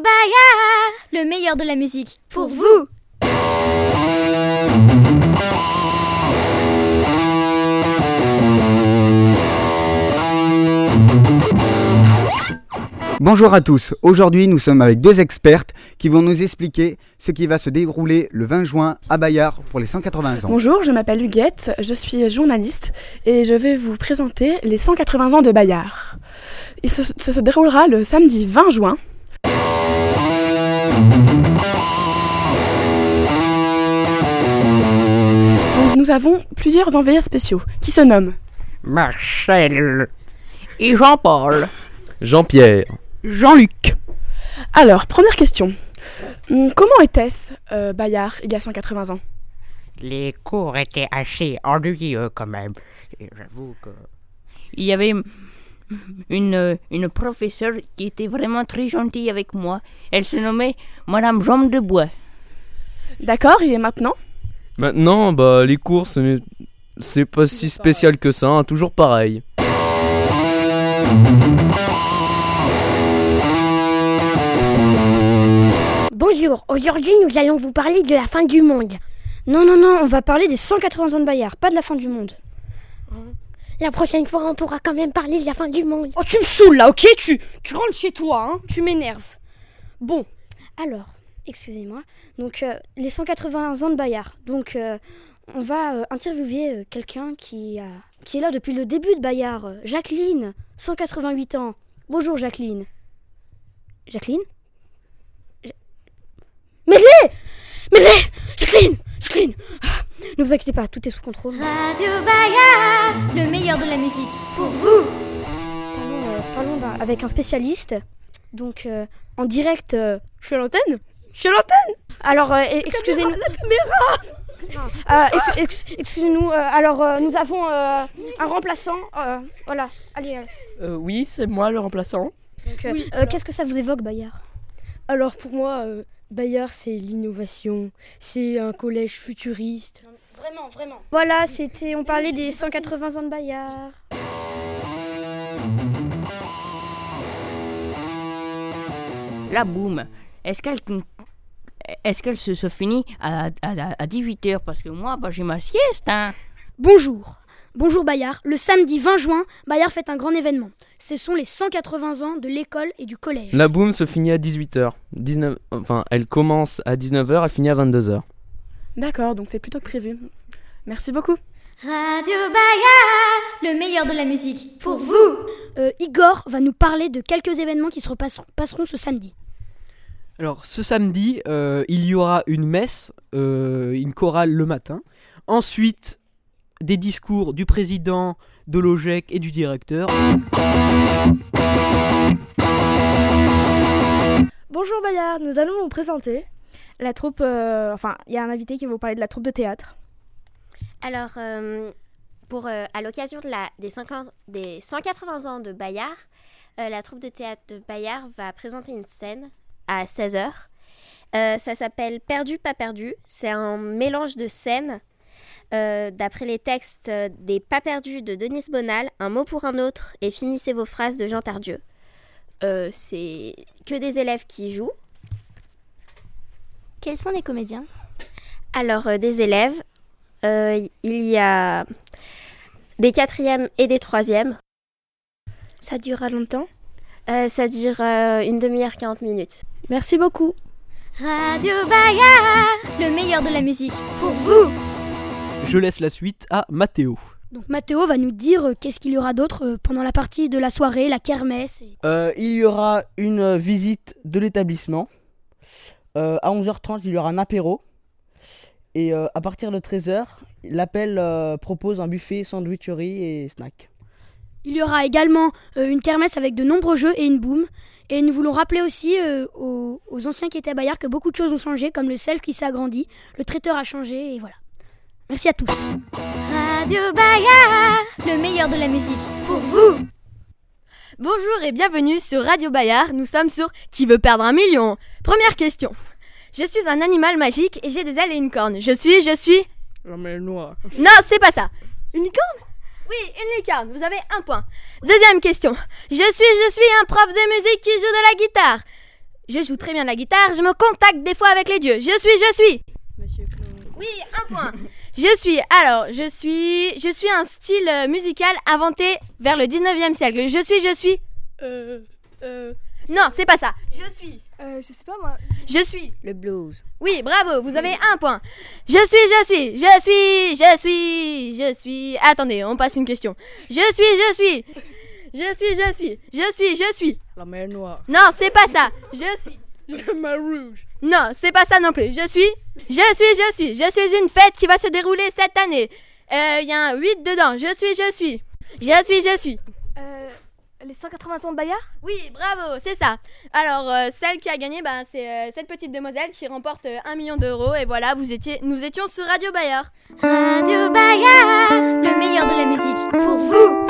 Bayard, le meilleur de la musique. Pour vous. Bonjour à tous, aujourd'hui nous sommes avec deux expertes qui vont nous expliquer ce qui va se dérouler le 20 juin à Bayard pour les 180 ans. Bonjour, je m'appelle Huguette, je suis journaliste et je vais vous présenter les 180 ans de Bayard. Il se, ça se déroulera le samedi 20 juin. Nous avons plusieurs envoyés spéciaux qui se nomment Marcel et Jean-Paul. Jean-Pierre. Jean-Luc. Alors, première question. Hum, Comment était-ce euh, Bayard il y a 180 ans? Les cours étaient assez ennuyeux quand même. Et J'avoue que. Il y avait une, une professeure qui était vraiment très gentille avec moi. Elle se nommait Madame Jambe de Bois. D'accord, et maintenant? Maintenant, bah, les cours, ce n'est- c'est pas si spécial que ça, hein, toujours pareil. Bonjour, aujourd'hui nous allons vous parler de la fin du monde. Non, non, non, on va parler des 180 ans de Bayard, pas de la fin du monde. La prochaine fois on pourra quand même parler de la fin du monde. Oh, tu me saoules là, ok tu, tu rentres chez toi, hein Tu m'énerves. Bon, alors, excusez-moi. Donc, euh, les 180 ans de Bayard. Donc, euh, on va euh, interviewer quelqu'un qui, qui est là depuis le début de Bayard. Jacqueline, 188 ans. Bonjour, Jacqueline. Jacqueline? Ja- Medley Medley Jacqueline Jacqueline Ah, Ne vous inquiétez pas, tout est sous contrôle. Radio Bayard, le meilleur de la musique. Pour vous. Parlons, euh, avec un spécialiste. Donc, euh, en direct, euh, je suis à l'antenne Je l'antenne Alors, euh, excusez-nous. La caméra Excusez-nous, euh, alors euh, nous avons euh, un remplaçant. euh, voilà, allez. allez. Euh, oui, c'est moi le remplaçant. Euh, euh, Qu'est-ce que ça vous évoque, Bayard? Alors pour moi, euh, Bayard c'est l'innovation, c'est un collège futuriste. Vraiment, vraiment. Voilà, c'était. On parlait des 180 ans de Bayard. La boum. Est-ce qu'elle. Est-ce qu'elle se, se finit à, à, 18h Parce que moi, bah, j'ai ma sieste, hein. Bonjour. Bonjour Bayard. Le samedi 20 juin, Bayard fait un grand événement. Ce sont les 180 ans de l'école et du collège. La boom se finit à 18h. 19... Enfin, elle commence à 19h, elle finit à 22h. D'accord, donc c'est plutôt que prévu. Merci beaucoup. Radio Bayard, le meilleur de la musique. Pour vous. Euh, Igor va nous parler de quelques événements qui se repasseront- passeront ce samedi. Alors, ce samedi, euh, il y aura une messe, euh, une chorale le matin. Ensuite, des discours du président, de l'OGEC et du directeur. Bonjour Bayard, nous allons vous présenter la troupe. euh, enfin, il y a un invité qui va vous parler de la troupe de théâtre. Alors, euh, pour, euh, à l'occasion de la, des, 50 des 180 ans de Bayard, euh, la troupe de théâtre de Bayard va présenter une scène à 16h. Euh, ça s'appelle Perdu, pas perdu. C'est un mélange de scènes euh, d'après les textes euh, des Pas perdus de Denise Bonal, Un mot pour un autre et Finissez vos phrases de Jean Tardieu. Euh, C'est que des élèves qui jouent. Quels sont les comédiens? Alors, des élèves, il y a des quatrièmes et des troisièmes. Ça durera longtemps? Euh, ça dure euh, une demi-heure, 40 minutes. Merci beaucoup. Radio Bayard, le meilleur de la musique. Pour vous. Je laisse la suite à Mathéo. Donc Mathéo va nous dire euh, qu'est-ce qu'il y aura d'autre euh, pendant la partie de la soirée, la kermesse. et- Euh, il y aura une euh, visite de l'établissement. Euh, à 11h30, il y aura un apéro. Et euh, à partir de 13h, l'appel euh, propose un buffet sandwicherie et snack. Il y aura également euh, une kermesse avec de nombreux jeux et une boum. Et nous voulons rappeler aussi euh, aux, aux anciens qui étaient à Bayard que beaucoup de choses ont changé, comme le sel qui s'est agrandi, le traiteur a changé, et voilà. Merci à tous. Radio Bayard, le meilleur de la musique. Pour vous. Bonjour et bienvenue sur Radio Bayard. Nous sommes sur Qui veut perdre un million? Première question. Je suis un animal magique et j'ai des ailes et une corne. Je suis, je suis. La mer noire. Non, c'est pas ça. Une licorne? Oui, une licorne. Vous avez un point. Deuxième question. Je suis, je suis un prof de musique qui joue de la guitare. Je joue très bien la guitare, je me contacte des fois avec les dieux. Je suis, je suis. Oui, un point. Je suis, alors, je suis, je suis un style musical inventé vers le 19e siècle. Je suis, je suis. Euh. Euh. Non, c'est pas ça. Je suis. Euh, je sais pas moi. Je suis. Le blues. Oui, bravo, vous avez un point. Je suis, je suis, je suis, je suis, je suis. Attendez, on passe une question. Je suis, je suis. Je suis, je suis, je suis, je suis. La mer noire. Non, c'est pas ça. Je suis. Le mar rouge. Non, c'est pas ça non plus. Je suis. Je suis, je suis. Je suis une fête qui va se dérouler cette année. Il y a un 8 dedans. Je suis, je suis. Je suis, je suis. Euh. Les 180 ans de Bayard Oui, bravo, c'est ça. Alors, euh, celle qui a gagné, bah, c'est euh, cette petite demoiselle qui remporte euh, un million d'euros. Et voilà, vous étiez, nous étions sur Radio Bayard. Radio Bayard, le meilleur de la musique pour vous.